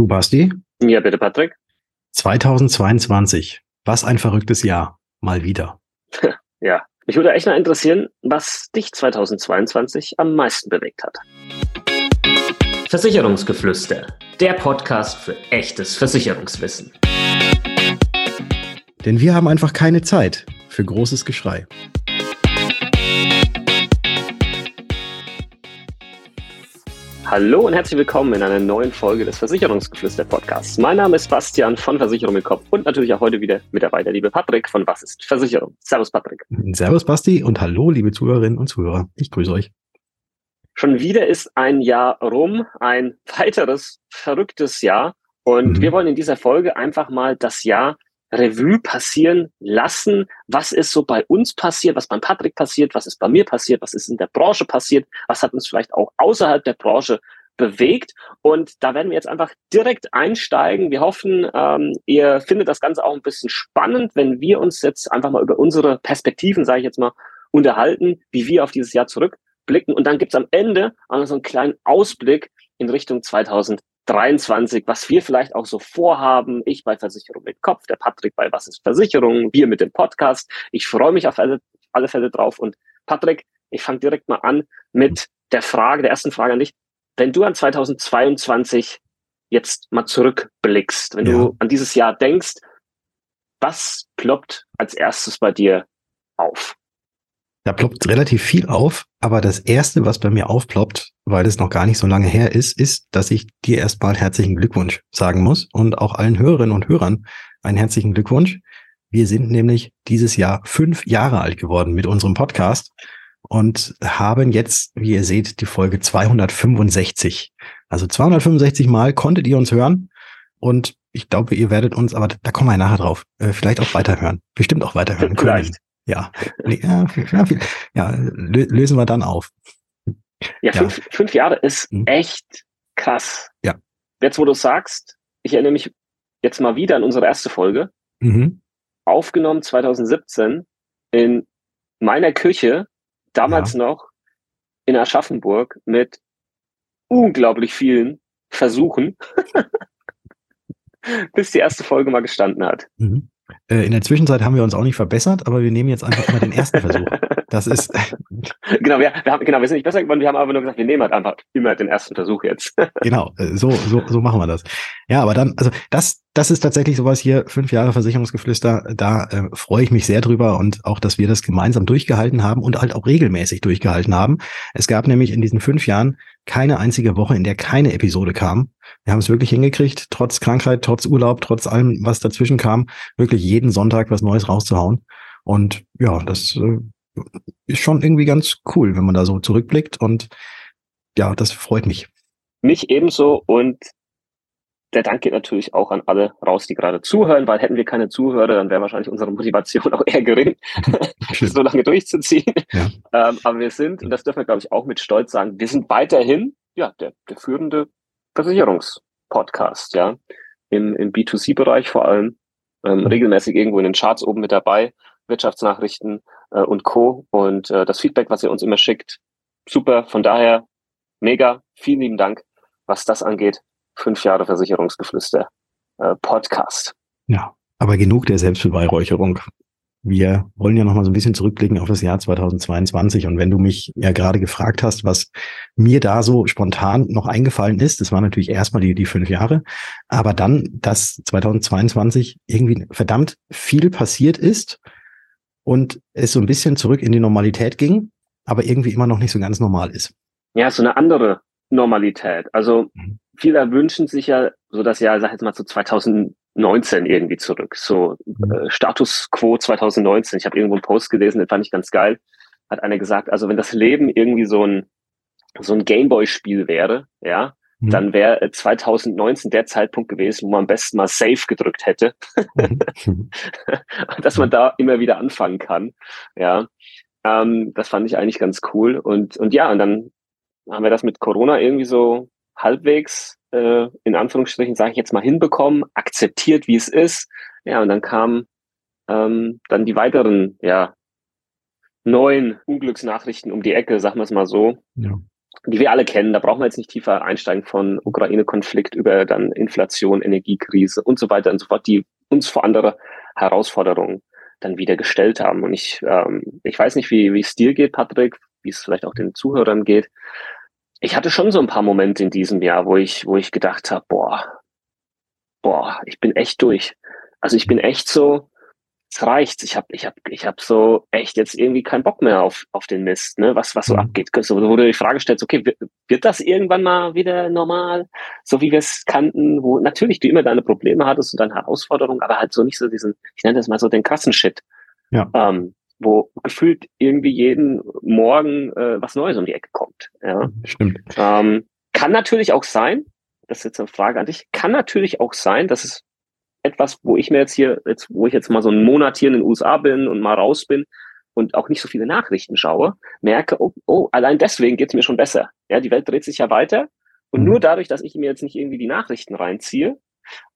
Du, Basti? Ja, bitte, Patrick. 2022. Was ein verrücktes Jahr. Mal wieder. ja. Mich würde echt mal interessieren, was dich 2022 am meisten bewegt hat. Versicherungsgeflüster. Der Podcast für echtes Versicherungswissen. Denn wir haben einfach keine Zeit für großes Geschrei. Hallo und herzlich willkommen in einer neuen Folge des Versicherungsgeflüster Podcasts. Mein Name ist Bastian von Versicherung im Kopf und natürlich auch heute wieder mit dabei der liebe Patrick von Was ist Versicherung. Servus Patrick. Servus Basti und hallo liebe Zuhörerinnen und Zuhörer. Ich grüße euch. Schon wieder ist ein Jahr rum, ein weiteres verrücktes Jahr und mhm. wir wollen in dieser Folge einfach mal das Jahr Revue passieren lassen. Was ist so bei uns passiert, was beim Patrick passiert, was ist bei mir passiert, was ist in der Branche passiert, was hat uns vielleicht auch außerhalb der Branche bewegt. Und da werden wir jetzt einfach direkt einsteigen. Wir hoffen, ähm, ihr findet das Ganze auch ein bisschen spannend, wenn wir uns jetzt einfach mal über unsere Perspektiven, sage ich jetzt mal, unterhalten, wie wir auf dieses Jahr zurückblicken. Und dann gibt's am Ende auch noch so einen kleinen Ausblick in Richtung 2000. 23, was wir vielleicht auch so vorhaben. Ich bei Versicherung mit Kopf, der Patrick bei Was ist Versicherung, wir mit dem Podcast. Ich freue mich auf alle, alle Fälle drauf. Und Patrick, ich fange direkt mal an mit der Frage, der ersten Frage an dich. Wenn du an 2022 jetzt mal zurückblickst, wenn ja. du an dieses Jahr denkst, was ploppt als erstes bei dir auf? Da ploppt relativ viel auf, aber das erste, was bei mir aufploppt, weil es noch gar nicht so lange her ist, ist, dass ich dir erstmal herzlichen Glückwunsch sagen muss und auch allen Hörerinnen und Hörern einen herzlichen Glückwunsch. Wir sind nämlich dieses Jahr fünf Jahre alt geworden mit unserem Podcast und haben jetzt, wie ihr seht, die Folge 265. Also 265 Mal konntet ihr uns hören und ich glaube, ihr werdet uns, aber da kommen wir nachher drauf, äh, vielleicht auch weiterhören. Bestimmt auch weiterhören können. Ja, ja, ja, lösen wir dann auf. Ja, fünf, ja. fünf Jahre ist mhm. echt krass. Ja. Jetzt, wo du sagst, ich erinnere mich jetzt mal wieder an unsere erste Folge, mhm. aufgenommen 2017 in meiner Küche, damals ja. noch in Aschaffenburg mit unglaublich vielen Versuchen, bis die erste Folge mal gestanden hat. Mhm. Äh, in der Zwischenzeit haben wir uns auch nicht verbessert, aber wir nehmen jetzt einfach immer den ersten Versuch. Das ist. genau, wir, wir, haben, genau, wir sind nicht besser geworden, wir haben aber nur gesagt, wir nehmen halt einfach immer den ersten Versuch jetzt. genau, äh, so, so, so machen wir das. Ja, aber dann, also das, das ist tatsächlich sowas hier, fünf Jahre Versicherungsgeflüster, da äh, freue ich mich sehr drüber und auch, dass wir das gemeinsam durchgehalten haben und halt auch regelmäßig durchgehalten haben. Es gab nämlich in diesen fünf Jahren keine einzige Woche, in der keine Episode kam. Wir haben es wirklich hingekriegt, trotz Krankheit, trotz Urlaub, trotz allem, was dazwischen kam, wirklich jeden Sonntag was Neues rauszuhauen. Und ja, das äh, ist schon irgendwie ganz cool, wenn man da so zurückblickt. Und ja, das freut mich. Mich ebenso und der Dank geht natürlich auch an alle raus, die gerade zuhören, weil hätten wir keine Zuhörer, dann wäre wahrscheinlich unsere Motivation auch eher gering, so lange durchzuziehen. Ja. Ähm, aber wir sind, und das dürfen wir, glaube ich, auch mit Stolz sagen, wir sind weiterhin ja, der, der führende Versicherungspodcast, ja, im, im B2C-Bereich vor allem, ähm, regelmäßig irgendwo in den Charts oben mit dabei, Wirtschaftsnachrichten äh, und Co. Und äh, das Feedback, was ihr uns immer schickt, super. Von daher mega, vielen lieben Dank, was das angeht fünf Jahre Versicherungsgeflüster äh, Podcast. Ja, aber genug der Selbstbeweihräucherung. Wir wollen ja noch mal so ein bisschen zurückblicken auf das Jahr 2022. Und wenn du mich ja gerade gefragt hast, was mir da so spontan noch eingefallen ist, das war natürlich erstmal die, die fünf Jahre, aber dann, dass 2022 irgendwie verdammt viel passiert ist und es so ein bisschen zurück in die Normalität ging, aber irgendwie immer noch nicht so ganz normal ist. Ja, so eine andere Normalität. Also mhm viele wünschen sich ja so das Jahr, sag jetzt mal zu so 2019 irgendwie zurück. So mhm. äh, Status quo 2019. Ich habe irgendwo einen Post gelesen, den fand ich ganz geil. Hat einer gesagt, also wenn das Leben irgendwie so ein so ein Gameboy-Spiel wäre, ja, mhm. dann wäre 2019 der Zeitpunkt gewesen, wo man am besten mal Safe gedrückt hätte, mhm. dass man da immer wieder anfangen kann. Ja, ähm, das fand ich eigentlich ganz cool. Und und ja, und dann haben wir das mit Corona irgendwie so halbwegs, äh, in Anführungsstrichen, sage ich jetzt mal, hinbekommen, akzeptiert, wie es ist. Ja, und dann kamen ähm, dann die weiteren, ja, neuen Unglücksnachrichten um die Ecke, sagen wir es mal so. Ja. die wir alle kennen. Da brauchen wir jetzt nicht tiefer einsteigen von Ukraine-Konflikt über dann Inflation, Energiekrise und so weiter und so fort, die uns vor andere Herausforderungen dann wieder gestellt haben. Und ich, ähm, ich weiß nicht, wie, wie es dir geht, Patrick, wie es vielleicht auch den Zuhörern geht. Ich hatte schon so ein paar Momente in diesem Jahr, wo ich, wo ich gedacht habe, boah, boah, ich bin echt durch. Also ich bin echt so, es reicht. Ich habe ich hab, ich hab so echt jetzt irgendwie keinen Bock mehr auf, auf den Mist, ne? was, was so mhm. abgeht. So, wo du die Frage stellst, okay, wird, wird das irgendwann mal wieder normal, so wie wir es kannten, wo natürlich du immer deine Probleme hattest und deine Herausforderungen, aber halt so nicht so diesen, ich nenne das mal so den krassen Shit. Ja. Ähm, wo gefühlt irgendwie jeden Morgen äh, was Neues um die Ecke kommt. Ja. Stimmt. Ähm, kann natürlich auch sein, das ist jetzt eine Frage an dich, kann natürlich auch sein, dass es etwas, wo ich mir jetzt hier, jetzt, wo ich jetzt mal so einen Monat hier in den USA bin und mal raus bin und auch nicht so viele Nachrichten schaue, merke, oh, oh allein deswegen geht's mir schon besser. Ja, die Welt dreht sich ja weiter. Und mhm. nur dadurch, dass ich mir jetzt nicht irgendwie die Nachrichten reinziehe,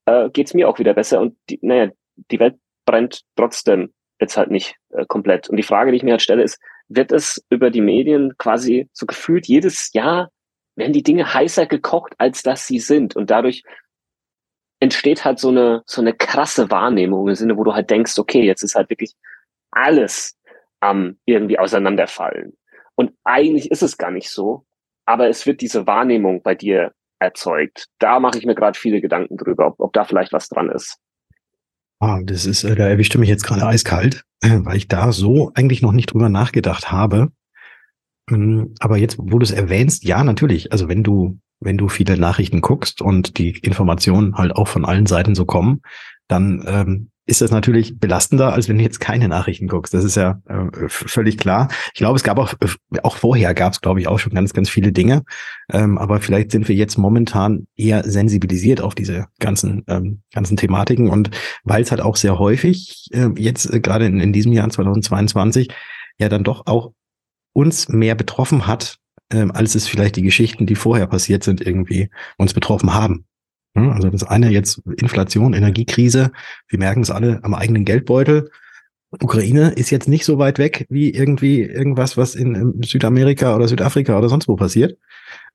äh, geht's mir auch wieder besser. Und die, naja, die Welt brennt trotzdem jetzt halt nicht äh, komplett. Und die Frage, die ich mir halt stelle, ist, wird es über die Medien quasi so gefühlt jedes Jahr werden die Dinge heißer gekocht, als dass sie sind. Und dadurch entsteht halt so eine, so eine krasse Wahrnehmung im Sinne, wo du halt denkst, okay, jetzt ist halt wirklich alles am ähm, irgendwie auseinanderfallen. Und eigentlich ist es gar nicht so, aber es wird diese Wahrnehmung bei dir erzeugt. Da mache ich mir gerade viele Gedanken drüber, ob, ob da vielleicht was dran ist. Ah, das ist, äh, da erwischte mich jetzt gerade eiskalt, weil ich da so eigentlich noch nicht drüber nachgedacht habe. Ähm, aber jetzt, wo du es erwähnst, ja, natürlich. Also wenn du wenn du viele Nachrichten guckst und die Informationen halt auch von allen Seiten so kommen, dann ähm, ist das natürlich belastender, als wenn du jetzt keine Nachrichten guckst. Das ist ja äh, völlig klar. Ich glaube, es gab auch, äh, auch vorher gab es, glaube ich, auch schon ganz, ganz viele Dinge. Ähm, aber vielleicht sind wir jetzt momentan eher sensibilisiert auf diese ganzen, ähm, ganzen Thematiken. Und weil es halt auch sehr häufig äh, jetzt äh, gerade in, in diesem Jahr 2022 ja dann doch auch uns mehr betroffen hat, ähm, als es vielleicht die Geschichten, die vorher passiert sind, irgendwie uns betroffen haben. Also das eine jetzt Inflation, Energiekrise. Wir merken es alle am eigenen Geldbeutel. Ukraine ist jetzt nicht so weit weg wie irgendwie irgendwas, was in, Südamerika oder Südafrika oder sonst wo passiert.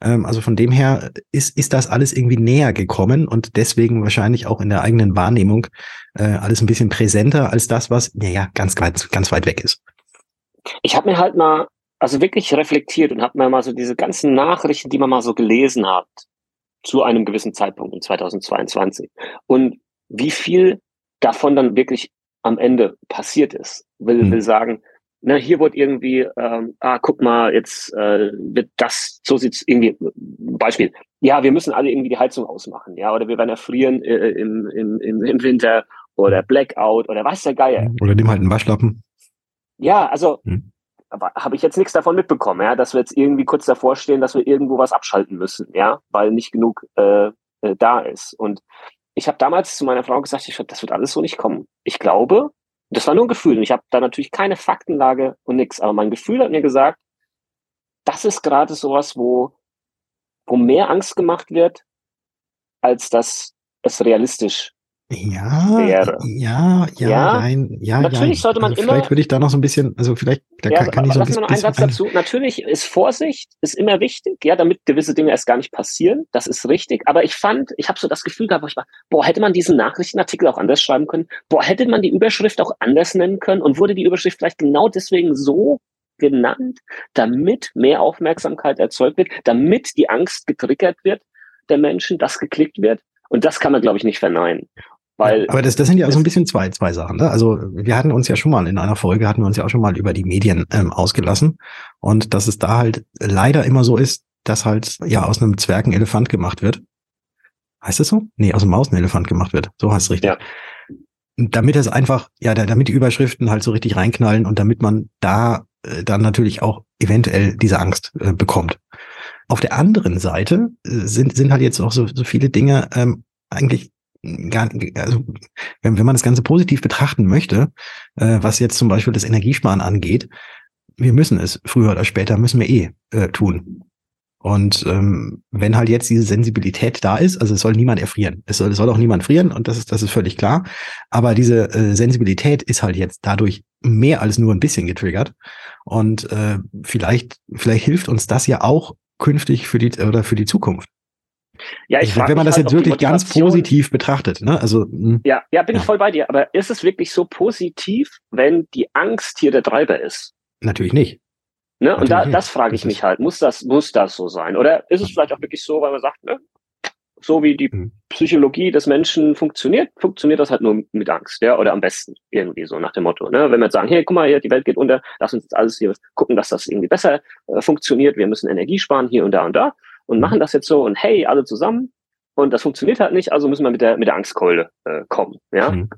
Ähm, also von dem her ist, ist das alles irgendwie näher gekommen und deswegen wahrscheinlich auch in der eigenen Wahrnehmung äh, alles ein bisschen präsenter als das, was, naja, ganz, ganz, ganz weit weg ist. Ich habe mir halt mal also wirklich reflektiert und habe mir mal so diese ganzen Nachrichten, die man mal so gelesen hat, zu einem gewissen Zeitpunkt in 2022 und wie viel davon dann wirklich am Ende passiert ist. Will, mhm. will sagen, na, hier wird irgendwie, ähm, ah, guck mal, jetzt äh, wird das, so sieht's irgendwie, Beispiel, ja, wir müssen alle irgendwie die Heizung ausmachen, ja, oder wir werden erfrieren äh, im, im, im, im Winter oder Blackout oder was der Geier. Oder nimm halt einen Waschlappen. Ja, also mhm habe ich jetzt nichts davon mitbekommen, ja, dass wir jetzt irgendwie kurz davor stehen, dass wir irgendwo was abschalten müssen, ja, weil nicht genug äh, äh, da ist. Und ich habe damals zu meiner Frau gesagt, ich das wird alles so nicht kommen. Ich glaube, das war nur ein Gefühl und ich habe da natürlich keine Faktenlage und nichts, aber mein Gefühl hat mir gesagt, das ist gerade sowas, wo, wo mehr Angst gemacht wird, als dass es realistisch ja, wäre. Ja, ja, ja, nein, ja, natürlich ja. sollte man also immer. Vielleicht würde ich da noch so ein bisschen, also vielleicht da ja, kann, kann ich so ein bisschen. Noch einen Satz dazu. Natürlich ist Vorsicht ist immer wichtig, ja, damit gewisse Dinge erst gar nicht passieren. Das ist richtig. Aber ich fand, ich habe so das Gefühl gehabt, wo ich war, boah, hätte man diesen Nachrichtenartikel auch anders schreiben können? Boah, hätte man die Überschrift auch anders nennen können? Und wurde die Überschrift vielleicht genau deswegen so genannt, damit mehr Aufmerksamkeit erzeugt wird, damit die Angst getriggert wird der Menschen, dass geklickt wird? Und das kann man, glaube ich, nicht verneinen. Weil aber das, das sind ja so ein bisschen zwei, zwei Sachen. Ne? Also wir hatten uns ja schon mal in einer Folge, hatten wir uns ja auch schon mal über die Medien ähm, ausgelassen. Und dass es da halt leider immer so ist, dass halt ja aus einem Zwerg ein Elefant gemacht wird. Heißt das so? Nee, aus einem Maus ein Elefant gemacht wird. So heißt es richtig. Ja. Damit es einfach, ja, damit die Überschriften halt so richtig reinknallen und damit man da äh, dann natürlich auch eventuell diese Angst äh, bekommt. Auf der anderen Seite äh, sind, sind halt jetzt auch so, so viele Dinge ähm, eigentlich gar, also wenn, wenn man das Ganze positiv betrachten möchte, äh, was jetzt zum Beispiel das Energiesparen angeht, wir müssen es früher oder später müssen wir eh äh, tun. Und ähm, wenn halt jetzt diese Sensibilität da ist, also es soll niemand erfrieren, es soll, es soll auch niemand frieren und das ist das ist völlig klar. Aber diese äh, Sensibilität ist halt jetzt dadurch mehr als nur ein bisschen getriggert und äh, vielleicht vielleicht hilft uns das ja auch künftig für die oder für die Zukunft? Ja, ich also, wenn man das halt, jetzt wirklich ganz positiv betrachtet, ne? Also hm. ja, ja, bin ja. ich voll bei dir. Aber ist es wirklich so positiv, wenn die Angst hier der Treiber ist? Natürlich nicht. Ne? Natürlich und da, das frage ich mich halt. Muss das, muss das so sein? Oder ist es vielleicht auch wirklich so, weil man sagt, ne, so wie die mhm. Psychologie des Menschen funktioniert, funktioniert das halt nur mit Angst, ja, oder am besten irgendwie so nach dem Motto. Ne? Wenn wir jetzt sagen, hey, guck mal, hier, die Welt geht unter, lass uns jetzt alles hier gucken, dass das irgendwie besser äh, funktioniert, wir müssen Energie sparen hier und da und da und mhm. machen das jetzt so und hey, alle zusammen. Und das funktioniert halt nicht, also müssen wir mit der, mit der Angstkeule äh, kommen. Ja, mhm.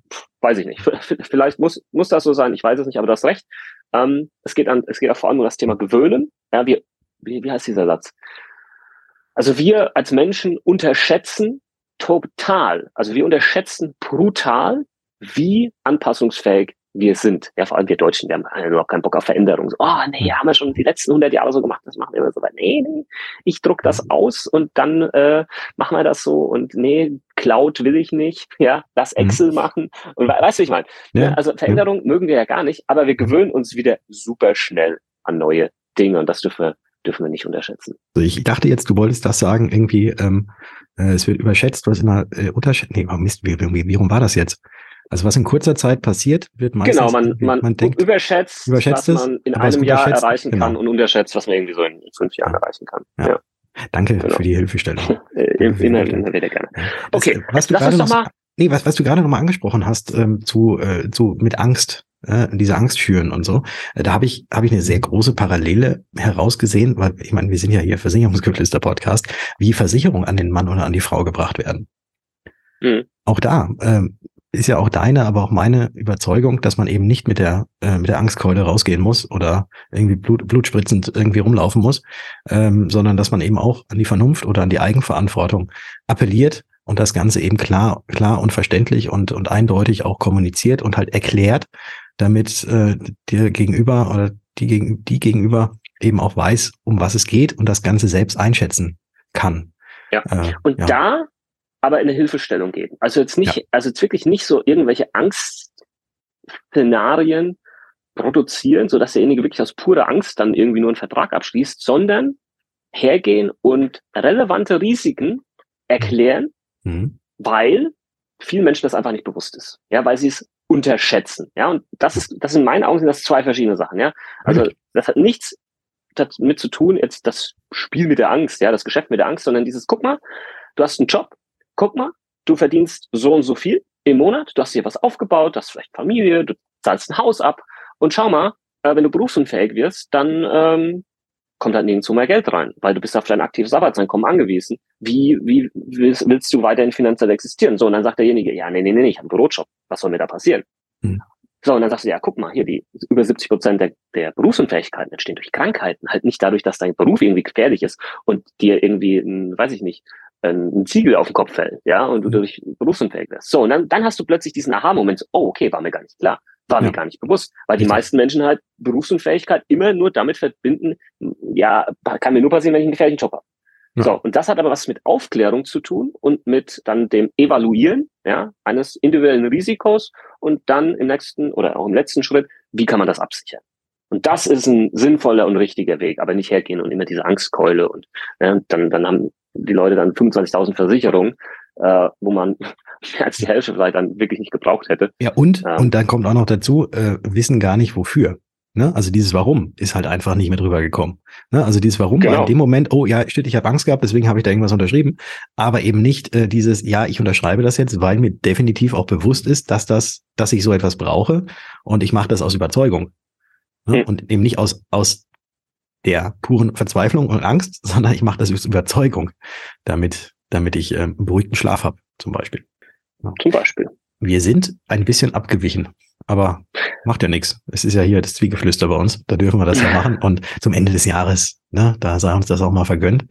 weiß ich nicht. Vielleicht muss, muss das so sein, ich weiß es nicht, aber du hast recht. Ähm, es geht an, es geht auch vor allem um das Thema Gewöhnen. Ja, wir, wie, wie heißt dieser Satz? Also wir als Menschen unterschätzen total, also wir unterschätzen brutal, wie anpassungsfähig wir sind. Ja, vor allem wir Deutschen, wir haben überhaupt keinen Bock auf Veränderung. So, oh nee, haben wir schon die letzten 100 Jahre so gemacht, das machen wir immer so. Nee, nee, ich druck das aus und dann äh, machen wir das so und nee, Cloud will ich nicht, ja, lass mhm. Excel mhm. machen. Und weißt du, wie ich meine? Ja. Also Veränderung ja. mögen wir ja gar nicht, aber wir gewöhnen uns wieder super schnell an neue Dinge und das dürfen wir dürfen wir nicht unterschätzen. Also ich dachte jetzt, du wolltest das sagen, irgendwie, ähm, äh, es wird überschätzt, was immer äh, unterschätzt. Nee, Mist, wie, wie, wie rum war das jetzt? Also was in kurzer Zeit passiert, wird meistens genau man, man, man denkt, überschätzt, überschätzt was man in einem Jahr erreichen genau. kann und unterschätzt, was man irgendwie so in fünf Jahren ja. erreichen kann. Ja. ja. Danke genau. für die Hilfestellung. immer, wieder gerne. Okay, das, was du lass uns doch mal. Nee, was, was du gerade noch mal angesprochen hast, ähm, zu, äh, zu mit Angst äh, diese Angst schüren und so. Äh, da habe ich, habe ich eine sehr große Parallele herausgesehen, weil ich meine, wir sind ja hier Versicherungsgeflüster Podcast, wie Versicherungen an den Mann oder an die Frau gebracht werden. Mhm. Auch da äh, ist ja auch deine, aber auch meine Überzeugung, dass man eben nicht mit der äh, mit der Angstkeule rausgehen muss oder irgendwie Blut, blutspritzend irgendwie rumlaufen muss, ähm, sondern dass man eben auch an die Vernunft oder an die Eigenverantwortung appelliert und das Ganze eben klar, klar und verständlich und, und eindeutig auch kommuniziert und halt erklärt, damit äh, dir gegenüber oder die, gegen, die gegenüber eben auch weiß, um was es geht und das Ganze selbst einschätzen kann. Ja. Äh, und ja. da aber in eine Hilfestellung geben. Also jetzt nicht, ja. also jetzt wirklich nicht so irgendwelche Angstszenarien produzieren, so dass derjenige wirklich aus purer Angst dann irgendwie nur einen Vertrag abschließt, sondern hergehen und relevante Risiken erklären, mhm. weil vielen Menschen das einfach nicht bewusst ist. Ja, weil sie es unterschätzen. Ja, und das ist, das in meinen Augen sind das zwei verschiedene Sachen. Ja, also das hat nichts damit zu tun, jetzt das Spiel mit der Angst, ja, das Geschäft mit der Angst, sondern dieses, guck mal, du hast einen Job, guck mal, du verdienst so und so viel im Monat, du hast dir was aufgebaut, du hast vielleicht Familie, du zahlst ein Haus ab und schau mal, äh, wenn du berufsunfähig wirst, dann ähm, kommt halt nirgendwo mehr Geld rein, weil du bist auf dein aktives Arbeitseinkommen angewiesen. Wie, wie willst, willst du weiterhin finanziell existieren? So, und dann sagt derjenige, ja, nee, nee, nee, ich habe einen Bürojob. Was soll mir da passieren? Hm. So, und dann sagst du, ja, guck mal, hier, die über 70 Prozent der, der Berufsunfähigkeiten entstehen durch Krankheiten, halt nicht dadurch, dass dein Beruf irgendwie gefährlich ist und dir irgendwie, weiß ich nicht, ein Ziegel auf den Kopf fällt, ja, und du hm. durch berufsunfähig wirst. So, und dann, dann hast du plötzlich diesen Aha-Moment, oh, okay, war mir gar nicht klar. War ja. mir gar nicht bewusst, weil die meisten Menschen halt Berufsunfähigkeit immer nur damit verbinden, ja, kann mir nur passieren, wenn ich einen gefährlichen Job habe. Ja. So, und das hat aber was mit Aufklärung zu tun und mit dann dem Evaluieren ja, eines individuellen Risikos und dann im nächsten oder auch im letzten Schritt, wie kann man das absichern? Und das ist ein sinnvoller und richtiger Weg, aber nicht hergehen und immer diese Angstkeule und ja, dann, dann haben die Leute dann 25.000 Versicherungen, äh, wo man mehr als die Hälfte vielleicht dann wirklich nicht gebraucht hätte. Ja, und, ähm, und dann kommt auch noch dazu, äh, wissen gar nicht wofür. Ne? Also dieses Warum ist halt einfach nicht mehr drüber gekommen. Ne? Also dieses Warum genau. war in dem Moment, oh ja, stimmt, ich habe Angst gehabt, deswegen habe ich da irgendwas unterschrieben, aber eben nicht äh, dieses, ja, ich unterschreibe das jetzt, weil mir definitiv auch bewusst ist, dass das, dass ich so etwas brauche und ich mache das aus Überzeugung. Ne? Hm. Und eben nicht aus, aus der puren Verzweiflung und Angst, sondern ich mache das aus Überzeugung, damit, damit ich äh, einen beruhigten Schlaf habe, zum Beispiel. Ja. Zum Beispiel. Wir sind ein bisschen abgewichen, aber macht ja nichts. Es ist ja hier das Zwiegeflüster bei uns. Da dürfen wir das ja machen. Und zum Ende des Jahres, ne, da sei uns das auch mal vergönnt.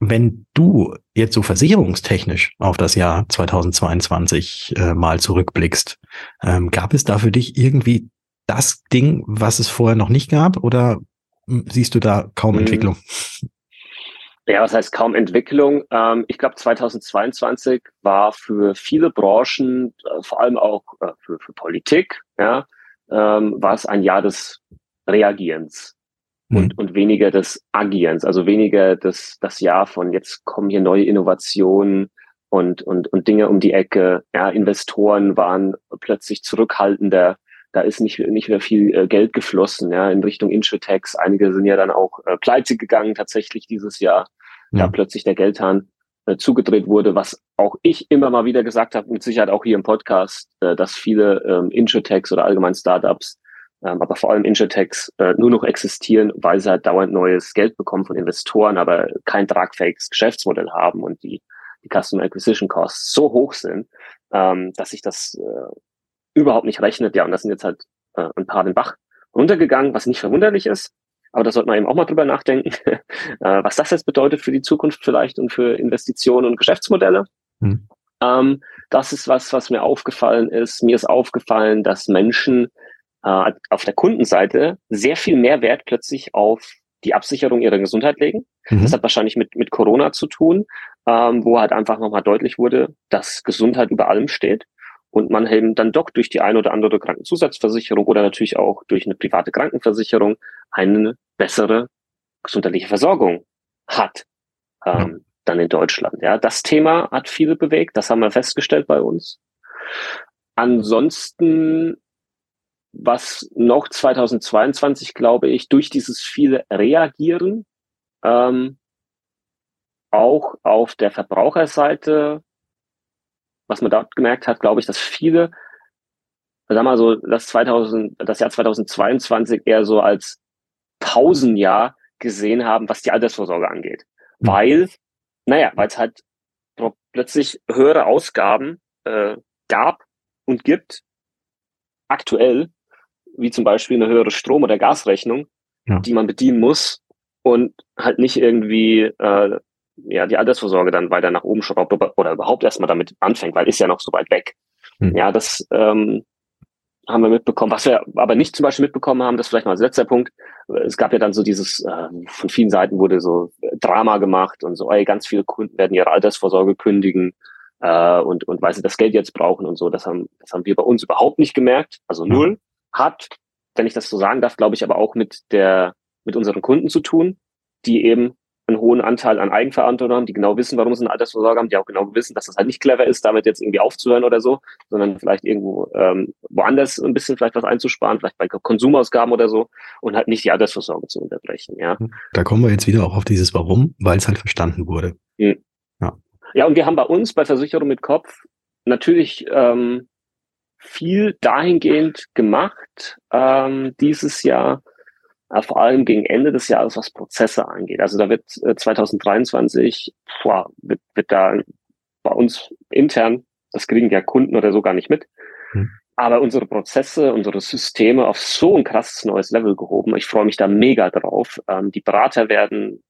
Wenn du jetzt so versicherungstechnisch auf das Jahr 2022 äh, mal zurückblickst, ähm, gab es da für dich irgendwie das Ding, was es vorher noch nicht gab? Oder siehst du da kaum hm. Entwicklung? Ja, was heißt kaum Entwicklung? Ähm, ich glaube, 2022 war für viele Branchen, äh, vor allem auch äh, für, für Politik, ja, ähm, war es ein Jahr des Reagierens. und, mhm. und weniger des Agierens, also weniger das, das Jahr von jetzt kommen hier neue Innovationen und, und, und Dinge um die Ecke. Ja, Investoren waren plötzlich zurückhaltender. Da ist nicht, nicht mehr viel äh, Geld geflossen, ja, in Richtung Insurtechs. Einige sind ja dann auch äh, pleite gegangen tatsächlich dieses Jahr, mhm. da plötzlich der Geldhahn äh, zugedreht wurde, was auch ich immer mal wieder gesagt habe, mit Sicherheit auch hier im Podcast, äh, dass viele ähm, Insurtechs oder allgemein Startups ähm, aber vor allem Insurtechs äh, nur noch existieren, weil sie halt dauernd neues Geld bekommen von Investoren, aber kein tragfähiges Geschäftsmodell haben und die, die Customer Acquisition Costs so hoch sind, ähm, dass sich das äh, überhaupt nicht rechnet. Ja, und das sind jetzt halt äh, ein paar den Bach runtergegangen, was nicht verwunderlich ist. Aber da sollte man eben auch mal drüber nachdenken, äh, was das jetzt bedeutet für die Zukunft vielleicht und für Investitionen und Geschäftsmodelle. Hm. Ähm, das ist was, was mir aufgefallen ist. Mir ist aufgefallen, dass Menschen äh, auf der Kundenseite sehr viel mehr Wert plötzlich auf die Absicherung ihrer Gesundheit legen. Mhm. Das hat wahrscheinlich mit, mit Corona zu tun, ähm, wo halt einfach nochmal deutlich wurde, dass Gesundheit über allem steht und man eben dann doch durch die eine oder andere Krankenzusatzversicherung oder natürlich auch durch eine private Krankenversicherung eine bessere gesundheitliche Versorgung hat. Ähm, dann in Deutschland. Ja, das Thema hat viele bewegt, das haben wir festgestellt bei uns. Ansonsten was noch 2022, glaube ich, durch dieses viele Reagieren ähm, auch auf der Verbraucherseite, was man dort gemerkt hat, glaube ich, dass viele, sag mal so, das 2000, das Jahr 2022 eher so als Pausenjahr gesehen haben, was die Altersvorsorge angeht. Mhm. Weil, naja, weil es halt plötzlich höhere Ausgaben äh, gab und gibt, aktuell, wie zum Beispiel eine höhere Strom- oder Gasrechnung, ja. die man bedienen muss und halt nicht irgendwie äh, ja die Altersvorsorge dann weiter nach oben schraubt oder überhaupt erstmal damit anfängt, weil ist ja noch so weit weg. Hm. Ja, das ähm, haben wir mitbekommen. Was wir aber nicht zum Beispiel mitbekommen haben, das vielleicht mal als letzter Punkt. Es gab ja dann so dieses, äh, von vielen Seiten wurde so Drama gemacht und so, ey, ganz viele Kunden werden ihre Altersvorsorge kündigen äh, und, und weil sie das Geld jetzt brauchen und so. Das haben, das haben wir bei uns überhaupt nicht gemerkt. Also null hat, wenn ich das so sagen darf, glaube ich, aber auch mit der, mit unseren Kunden zu tun, die eben einen hohen Anteil an Eigenverantwortung haben, die genau wissen, warum sie eine Altersvorsorge haben, die auch genau wissen, dass das halt nicht clever ist, damit jetzt irgendwie aufzuhören oder so, sondern vielleicht irgendwo ähm, woanders ein bisschen vielleicht was einzusparen, vielleicht bei Konsumausgaben oder so und halt nicht die Altersvorsorge zu unterbrechen. Ja, da kommen wir jetzt wieder auch auf dieses Warum, weil es halt verstanden wurde. Mhm. Ja. ja, und wir haben bei uns bei Versicherung mit Kopf natürlich ähm, viel dahingehend gemacht ähm, dieses Jahr, vor allem gegen Ende des Jahres, was Prozesse angeht. Also da wird äh, 2023 boah, wird, wird da bei uns intern, das kriegen ja Kunden oder so gar nicht mit, hm. aber unsere Prozesse, unsere Systeme auf so ein krasses neues Level gehoben. Ich freue mich da mega drauf. Ähm, die Berater werden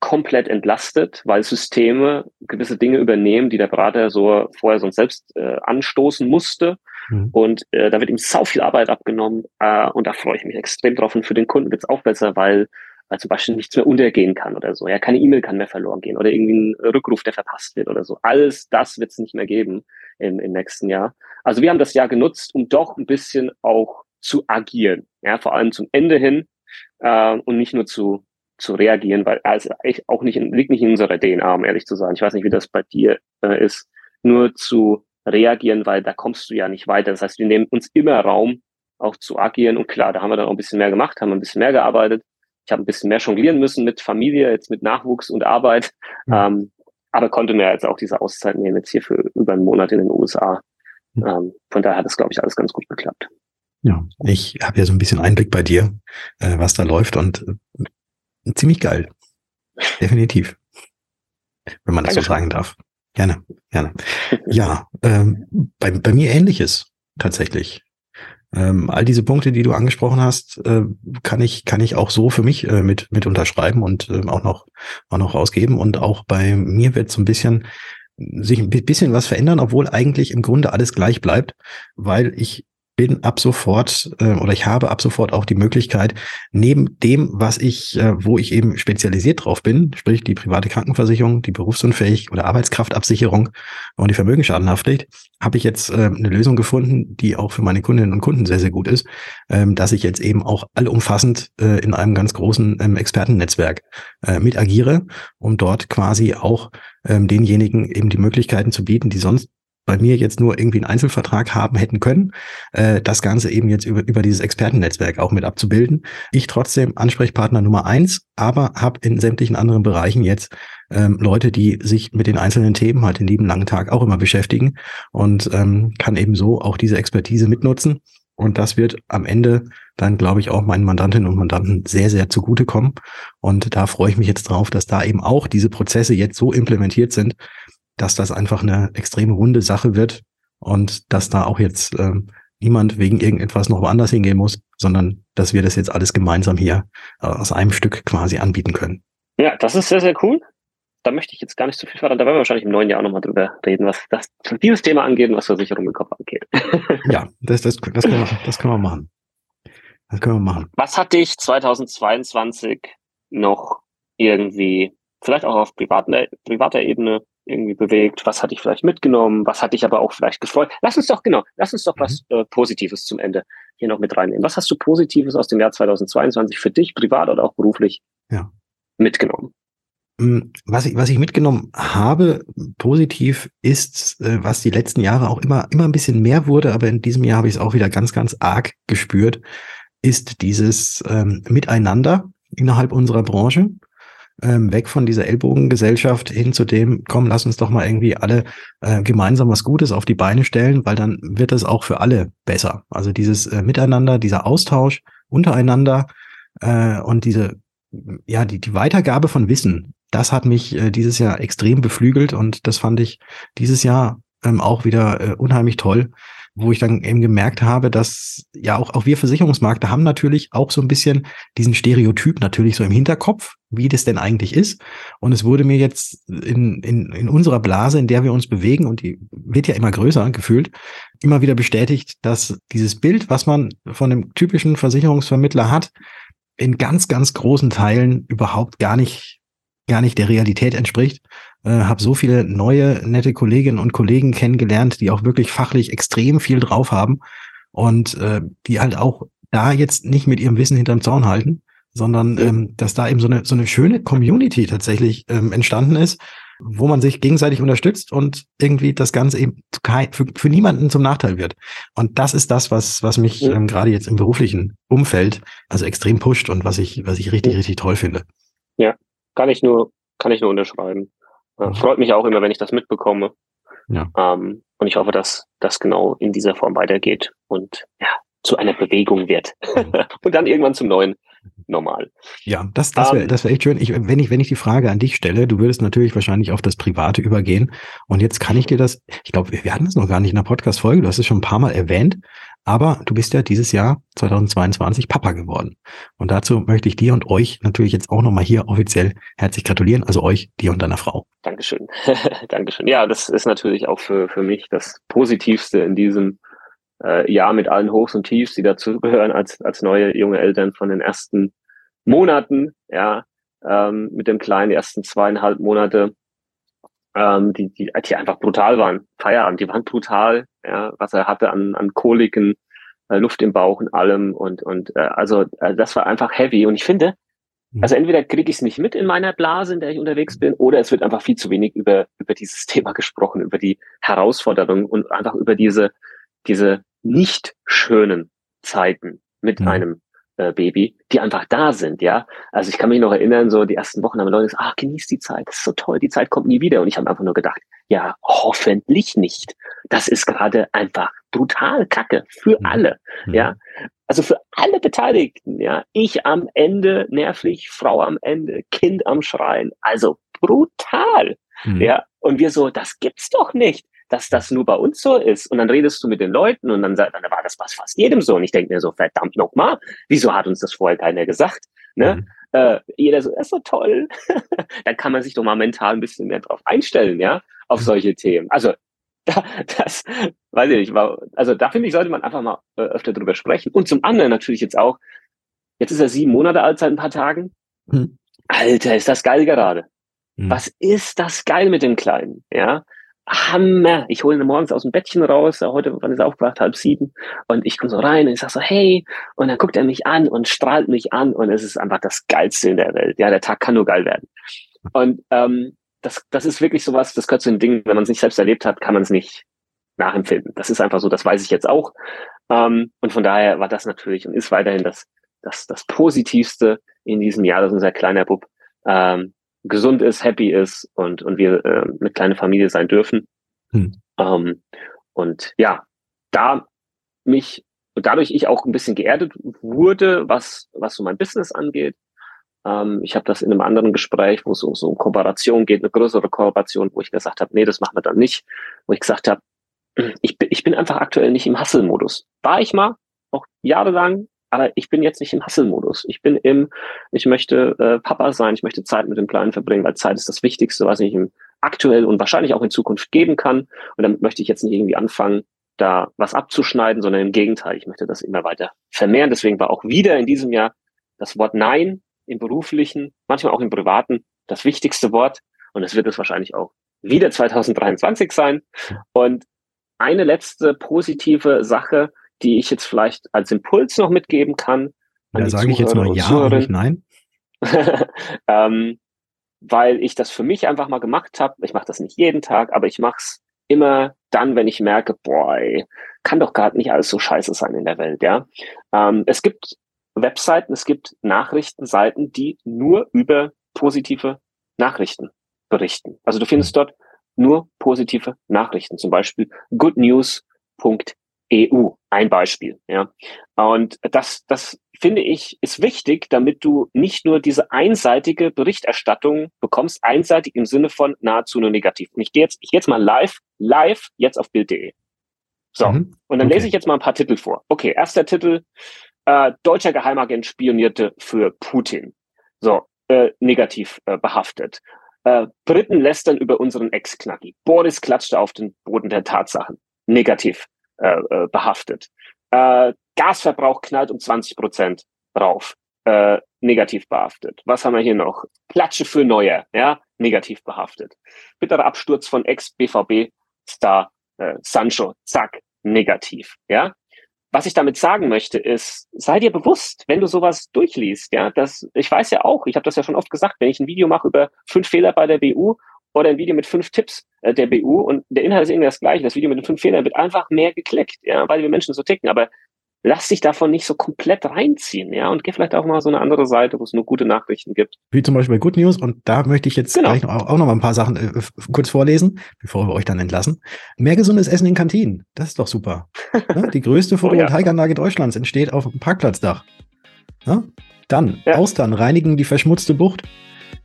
komplett entlastet, weil Systeme gewisse Dinge übernehmen, die der Berater so vorher sonst selbst äh, anstoßen musste. Mhm. Und äh, da wird ihm sau viel Arbeit abgenommen äh, und da freue ich mich extrem drauf. Und für den Kunden wird es auch besser, weil, weil zum Beispiel nichts mehr untergehen kann oder so. Ja, keine E-Mail kann mehr verloren gehen oder irgendwie ein Rückruf, der verpasst wird oder so. Alles das wird es nicht mehr geben im, im nächsten Jahr. Also wir haben das Jahr genutzt, um doch ein bisschen auch zu agieren. Ja, vor allem zum Ende hin äh, und nicht nur zu zu reagieren, weil also echt auch nicht liegt nicht in unserer DNA, um ehrlich zu sein. Ich weiß nicht, wie das bei dir äh, ist, nur zu reagieren, weil da kommst du ja nicht weiter. Das heißt, wir nehmen uns immer Raum, auch zu agieren. Und klar, da haben wir dann auch ein bisschen mehr gemacht, haben ein bisschen mehr gearbeitet. Ich habe ein bisschen mehr jonglieren müssen mit Familie, jetzt mit Nachwuchs und Arbeit. Mhm. Ähm, aber konnte mir jetzt auch diese Auszeit nehmen, jetzt hier für über einen Monat in den USA. Mhm. Ähm, von daher hat das, glaube ich, alles ganz gut geklappt. Ja, ich habe ja so ein bisschen Einblick bei dir, äh, was da läuft und ziemlich geil. Definitiv. Wenn man das Dankeschön. so sagen darf. Gerne, gerne. Ja, ähm, bei, bei mir ähnliches tatsächlich. Ähm, all diese Punkte, die du angesprochen hast, äh, kann ich kann ich auch so für mich äh, mit mit unterschreiben und äh, auch noch auch noch rausgeben und auch bei mir wird so ein bisschen sich ein bisschen was verändern, obwohl eigentlich im Grunde alles gleich bleibt, weil ich bin ab sofort äh, oder ich habe ab sofort auch die Möglichkeit, neben dem, was ich, äh, wo ich eben spezialisiert drauf bin, sprich die private Krankenversicherung, die Berufsunfähig- oder Arbeitskraftabsicherung und die Vermögensschadenhaftpflicht, habe ich jetzt äh, eine Lösung gefunden, die auch für meine Kundinnen und Kunden sehr, sehr gut ist, ähm, dass ich jetzt eben auch allumfassend äh, in einem ganz großen ähm, Expertennetzwerk äh, mit agiere, um dort quasi auch ähm, denjenigen eben die Möglichkeiten zu bieten, die sonst bei mir jetzt nur irgendwie einen Einzelvertrag haben hätten können, äh, das Ganze eben jetzt über, über dieses Expertennetzwerk auch mit abzubilden. Ich trotzdem Ansprechpartner Nummer eins, aber habe in sämtlichen anderen Bereichen jetzt ähm, Leute, die sich mit den einzelnen Themen halt den lieben langen Tag auch immer beschäftigen und ähm, kann eben so auch diese Expertise mitnutzen. Und das wird am Ende dann, glaube ich, auch meinen Mandantinnen und Mandanten sehr, sehr zugutekommen. Und da freue ich mich jetzt drauf, dass da eben auch diese Prozesse jetzt so implementiert sind, dass das einfach eine extrem runde Sache wird und dass da auch jetzt ähm, niemand wegen irgendetwas noch woanders hingehen muss, sondern dass wir das jetzt alles gemeinsam hier äh, aus einem Stück quasi anbieten können. Ja, das ist sehr, sehr cool. Da möchte ich jetzt gar nicht zu so viel verraten. Da werden wir wahrscheinlich im neuen Jahr nochmal drüber reden, was das, dieses Thema angeht und was Versicherung im Kopf angeht. ja, das, das, das, können wir, das können wir machen. Das können wir machen. Was hat dich 2022 noch irgendwie, vielleicht auch auf privater, privater Ebene, irgendwie bewegt? Was hat dich vielleicht mitgenommen? Was hat dich aber auch vielleicht gefreut? Lass uns doch, genau, lass uns doch mhm. was äh, Positives zum Ende hier noch mit reinnehmen. Was hast du Positives aus dem Jahr 2022 für dich, privat oder auch beruflich, ja. mitgenommen? Mm, was ich, was ich mitgenommen habe, positiv, ist, äh, was die letzten Jahre auch immer, immer ein bisschen mehr wurde, aber in diesem Jahr habe ich es auch wieder ganz, ganz arg gespürt, ist dieses ähm, Miteinander innerhalb unserer Branche ähm, weg von dieser Ellbogengesellschaft hin zu dem, komm, lass uns doch mal irgendwie alle äh, gemeinsam was Gutes auf die Beine stellen, weil dann wird es auch für alle besser. Also dieses äh, Miteinander, dieser Austausch untereinander äh, und diese, ja, die, die Weitergabe von Wissen, das hat mich äh, dieses Jahr extrem beflügelt und das fand ich dieses Jahr ähm, auch wieder äh, unheimlich toll, wo ich dann eben gemerkt habe, dass ja auch, auch wir Versicherungsmakler haben natürlich auch so ein bisschen diesen Stereotyp natürlich so im Hinterkopf, wie das denn eigentlich ist. Und es wurde mir jetzt in, in, in unserer Blase, in der wir uns bewegen, und die wird ja immer größer gefühlt, immer wieder bestätigt, dass dieses Bild, was man von einem typischen Versicherungsvermittler hat, in ganz, ganz großen Teilen überhaupt gar nicht gar nicht der Realität entspricht. Äh, habe so viele neue, nette Kolleginnen und Kollegen kennengelernt, die auch wirklich fachlich extrem viel drauf haben und äh, die halt auch da jetzt nicht mit ihrem Wissen hinterm Zaun halten, sondern ähm, dass da eben so eine, so eine schöne Community tatsächlich ähm, entstanden ist, wo man sich gegenseitig unterstützt und irgendwie das Ganze eben für, für niemanden zum Nachteil wird. Und das ist das, was, was mich ähm, gerade jetzt im beruflichen Umfeld also extrem pusht und was ich, was ich richtig, richtig toll finde. Ja, kann ich nur, kann ich nur unterschreiben. Äh, freut mich auch immer, wenn ich das mitbekomme. Ja. Ähm, und ich hoffe, dass das genau in dieser Form weitergeht und ja, zu einer Bewegung wird. Mhm. und dann irgendwann zum neuen Normal. Ja, das, das wäre ähm, das wär echt schön. Ich, wenn, ich, wenn ich die Frage an dich stelle, du würdest natürlich wahrscheinlich auf das Private übergehen. Und jetzt kann ich dir das, ich glaube, wir hatten es noch gar nicht in der Podcast-Folge, du hast es schon ein paar Mal erwähnt, aber du bist ja dieses Jahr 2022 Papa geworden. Und dazu möchte ich dir und euch natürlich jetzt auch nochmal hier offiziell herzlich gratulieren, also euch, dir und deiner Frau. Dankeschön. Dankeschön. Ja, das ist natürlich auch für, für mich das Positivste in diesem äh, Jahr mit allen Hochs und Tiefs, die dazugehören als, als neue junge Eltern von den ersten Monaten, ja, ähm, mit dem kleinen ersten zweieinhalb Monate, ähm, die, die, die einfach brutal waren. Feierabend, die waren brutal, ja, was er hatte an, an Koliken, äh, Luft im Bauch und allem und, und äh, also äh, das war einfach heavy. Und ich finde, mhm. also entweder kriege ich es nicht mit in meiner Blase, in der ich unterwegs bin, oder es wird einfach viel zu wenig über, über dieses Thema gesprochen, über die Herausforderungen und einfach über diese, diese nicht schönen Zeiten mit mhm. einem äh, Baby, die einfach da sind, ja. Also ich kann mich noch erinnern, so die ersten Wochen haben Leute gesagt, ach, genieß die Zeit, das ist so toll, die Zeit kommt nie wieder. Und ich habe einfach nur gedacht, ja, hoffentlich nicht. Das ist gerade einfach brutal Kacke für mhm. alle, mhm. ja. Also für alle Beteiligten, ja. Ich am Ende nervlich, Frau am Ende, Kind am Schreien. Also brutal, mhm. ja. Und wir so, das gibt's doch nicht dass das nur bei uns so ist. Und dann redest du mit den Leuten und dann, sagt, dann war das was fast jedem so. Und ich denke mir so, verdammt nochmal, wieso hat uns das vorher keiner gesagt? Ne? Mhm. Äh, jeder so, das ist so toll. dann kann man sich doch mal mental ein bisschen mehr drauf einstellen, ja, auf mhm. solche Themen. Also das weiß ich nicht. Also da finde ich, sollte man einfach mal äh, öfter drüber sprechen. Und zum anderen natürlich jetzt auch, jetzt ist er sieben Monate alt seit ein paar Tagen. Hm. Alter, ist das geil gerade. Hm. Was ist das geil mit dem Kleinen? Ja. Hammer. Ich hole ihn morgens aus dem Bettchen raus. Heute, wann ist er aufgewacht? Halb sieben. Und ich komme so rein und ich sage so, hey. Und dann guckt er mich an und strahlt mich an. Und es ist einfach das Geilste in der Welt. Ja, der Tag kann nur geil werden. Und ähm, das, das ist wirklich sowas, das gehört zu den Dingen, wenn man es nicht selbst erlebt hat, kann man es nicht nachempfinden. Das ist einfach so, das weiß ich jetzt auch. Ähm, und von daher war das natürlich und ist weiterhin das, das, das Positivste in diesem Jahr, dass unser kleiner Bub ähm, gesund ist, happy ist und, und wir äh, eine kleine Familie sein dürfen. Hm. Ähm, und ja, da mich dadurch ich auch ein bisschen geerdet wurde, was, was so mein Business angeht, ähm, ich habe das in einem anderen Gespräch, wo es um so um Kooperation geht, eine größere Kooperation, wo ich gesagt habe, nee, das machen wir dann nicht. Wo ich gesagt habe, ich bin, ich bin einfach aktuell nicht im Hustle-Modus. War ich mal, auch jahrelang, aber ich bin jetzt nicht im Hustle-Modus. Ich bin im, ich möchte äh, Papa sein, ich möchte Zeit mit dem Kleinen verbringen, weil Zeit ist das Wichtigste, was ich ihm aktuell und wahrscheinlich auch in Zukunft geben kann. Und damit möchte ich jetzt nicht irgendwie anfangen, da was abzuschneiden, sondern im Gegenteil, ich möchte das immer weiter vermehren. Deswegen war auch wieder in diesem Jahr das Wort Nein im beruflichen, manchmal auch im privaten das wichtigste Wort. Und es wird es wahrscheinlich auch wieder 2023 sein. Und eine letzte positive Sache, die ich jetzt vielleicht als Impuls noch mitgeben kann. Da sage ich jetzt mal ja nicht nein. ähm, weil ich das für mich einfach mal gemacht habe. Ich mache das nicht jeden Tag, aber ich mache es immer dann, wenn ich merke, boah, ey, kann doch gerade nicht alles so scheiße sein in der Welt, ja. Ähm, es gibt Webseiten, es gibt Nachrichtenseiten, die nur über positive Nachrichten berichten. Also du findest dort nur positive Nachrichten, zum Beispiel goodnews.eu, ein Beispiel. Ja. Und das, das finde ich, ist wichtig, damit du nicht nur diese einseitige Berichterstattung bekommst, einseitig im Sinne von nahezu nur negativ. Und ich gehe jetzt, ich gehe jetzt mal live, live jetzt auf Bild.de. So. Mhm. Und dann okay. lese ich jetzt mal ein paar Titel vor. Okay, erster Titel, äh, deutscher Geheimagent spionierte für Putin. So, äh, negativ äh, behaftet. Äh, Briten lästern über unseren Ex-Knacki. Boris klatschte auf den Boden der Tatsachen. Negativ äh, äh, behaftet. Äh, Gasverbrauch knallt um 20 Prozent rauf. Äh, negativ behaftet. Was haben wir hier noch? Klatsche für Neuer, ja, negativ behaftet. Bitterer Absturz von Ex-BVB-Star äh, Sancho, zack, negativ, ja was ich damit sagen möchte, ist, sei dir bewusst, wenn du sowas durchliest, ja, dass ich weiß ja auch, ich habe das ja schon oft gesagt, wenn ich ein Video mache über fünf Fehler bei der BU oder ein Video mit fünf Tipps äh, der BU und der Inhalt ist irgendwie das gleiche, das Video mit den fünf Fehlern wird einfach mehr geklickt, ja, weil wir Menschen so ticken, aber lass dich davon nicht so komplett reinziehen, ja, und geh vielleicht auch mal so eine andere Seite, wo es nur gute Nachrichten gibt. Wie zum Beispiel bei Good News, und da möchte ich jetzt genau. gleich noch, auch noch mal ein paar Sachen äh, kurz vorlesen, bevor wir euch dann entlassen. Mehr gesundes Essen in Kantinen, das ist doch super. ja, die größte Photovoltaikanlage oh, ja. Deutschlands entsteht auf dem Parkplatzdach. Ja? Dann. Austern reinigen die verschmutzte Bucht.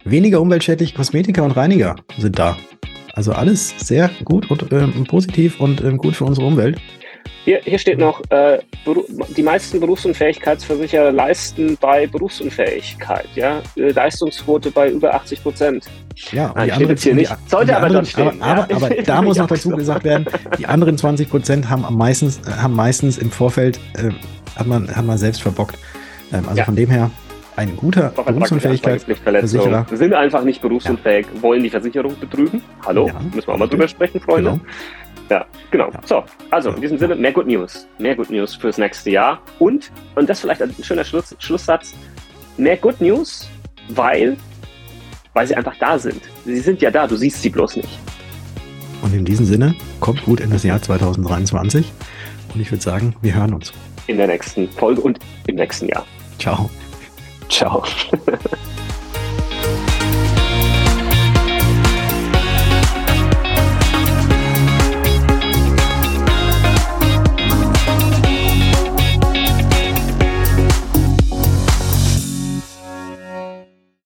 Weniger umweltschädliche Kosmetika und Reiniger sind da. Also alles sehr gut und ähm, positiv und ähm, gut für unsere Umwelt. Hier, hier steht noch, äh, die meisten Berufsunfähigkeitsversicherer leisten bei Berufsunfähigkeit, ja, äh, Leistungsquote bei über 80 Prozent. Ja, und Nein, die anderen, hier nicht. Sollte aber dort stehen. Aber, ja. aber, aber da muss noch dazu gesagt werden, die anderen 20 Prozent haben meistens, haben meistens im Vorfeld, äh, hat, man, hat man selbst verbockt. Ähm, also ja. von dem her, ein guter Berufsunfähigkeitsversicherer. Sind einfach nicht berufsunfähig, ja. wollen die Versicherung betrügen. Hallo, müssen wir auch mal drüber sprechen, Freunde. Genau. Ja, genau. Ja. So, also in diesem Sinne, mehr Good News. Mehr Good News fürs nächste Jahr. Und, und das vielleicht ein schöner Schluss, Schlusssatz, mehr Good News, weil, weil sie einfach da sind. Sie sind ja da, du siehst sie bloß nicht. Und in diesem Sinne, kommt gut in das Jahr 2023. Und ich würde sagen, wir hören uns. In der nächsten Folge und im nächsten Jahr. Ciao. 巧呵呵